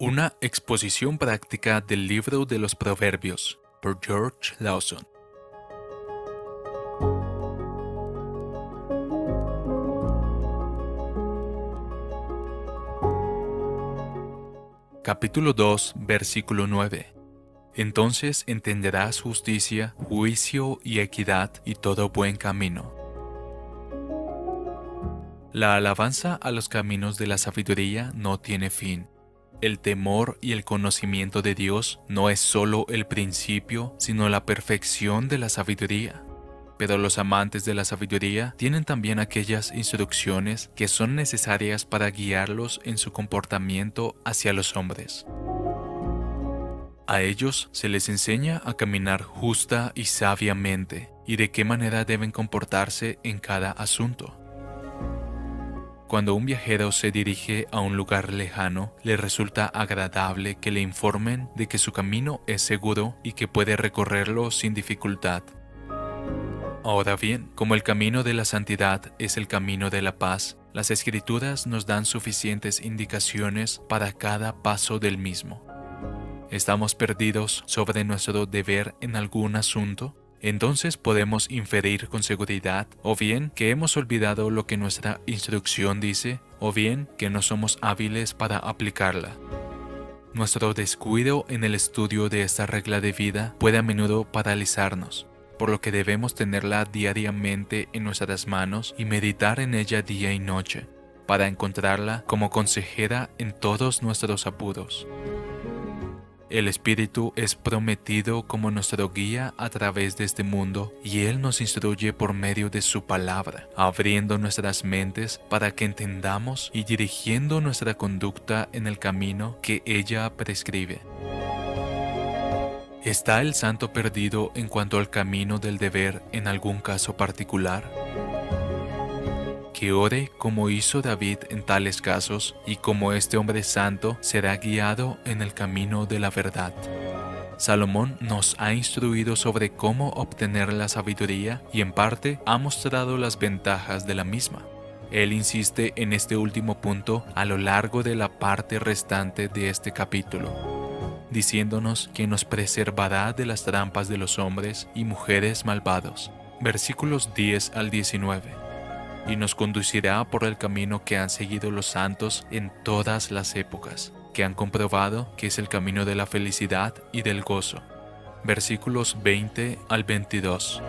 Una exposición práctica del libro de los Proverbios por George Lawson. Capítulo 2, versículo 9. Entonces entenderás justicia, juicio y equidad y todo buen camino. La alabanza a los caminos de la sabiduría no tiene fin. El temor y el conocimiento de Dios no es solo el principio, sino la perfección de la sabiduría. Pero los amantes de la sabiduría tienen también aquellas instrucciones que son necesarias para guiarlos en su comportamiento hacia los hombres. A ellos se les enseña a caminar justa y sabiamente y de qué manera deben comportarse en cada asunto. Cuando un viajero se dirige a un lugar lejano, le resulta agradable que le informen de que su camino es seguro y que puede recorrerlo sin dificultad. Ahora bien, como el camino de la santidad es el camino de la paz, las escrituras nos dan suficientes indicaciones para cada paso del mismo. ¿Estamos perdidos sobre nuestro deber en algún asunto? Entonces podemos inferir con seguridad o bien que hemos olvidado lo que nuestra instrucción dice o bien que no somos hábiles para aplicarla. Nuestro descuido en el estudio de esta regla de vida puede a menudo paralizarnos, por lo que debemos tenerla diariamente en nuestras manos y meditar en ella día y noche, para encontrarla como consejera en todos nuestros apuros. El Espíritu es prometido como nuestro guía a través de este mundo y Él nos instruye por medio de su palabra, abriendo nuestras mentes para que entendamos y dirigiendo nuestra conducta en el camino que ella prescribe. ¿Está el santo perdido en cuanto al camino del deber en algún caso particular? Que ore como hizo David en tales casos y como este hombre santo será guiado en el camino de la verdad. Salomón nos ha instruido sobre cómo obtener la sabiduría y en parte ha mostrado las ventajas de la misma. Él insiste en este último punto a lo largo de la parte restante de este capítulo, diciéndonos que nos preservará de las trampas de los hombres y mujeres malvados. Versículos 10 al 19 y nos conducirá por el camino que han seguido los santos en todas las épocas, que han comprobado que es el camino de la felicidad y del gozo. Versículos 20 al 22.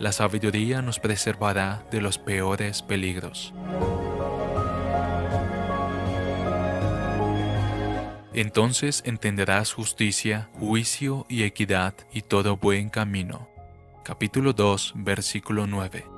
La sabiduría nos preservará de los peores peligros. Entonces entenderás justicia, juicio y equidad y todo buen camino. Capítulo 2, versículo 9.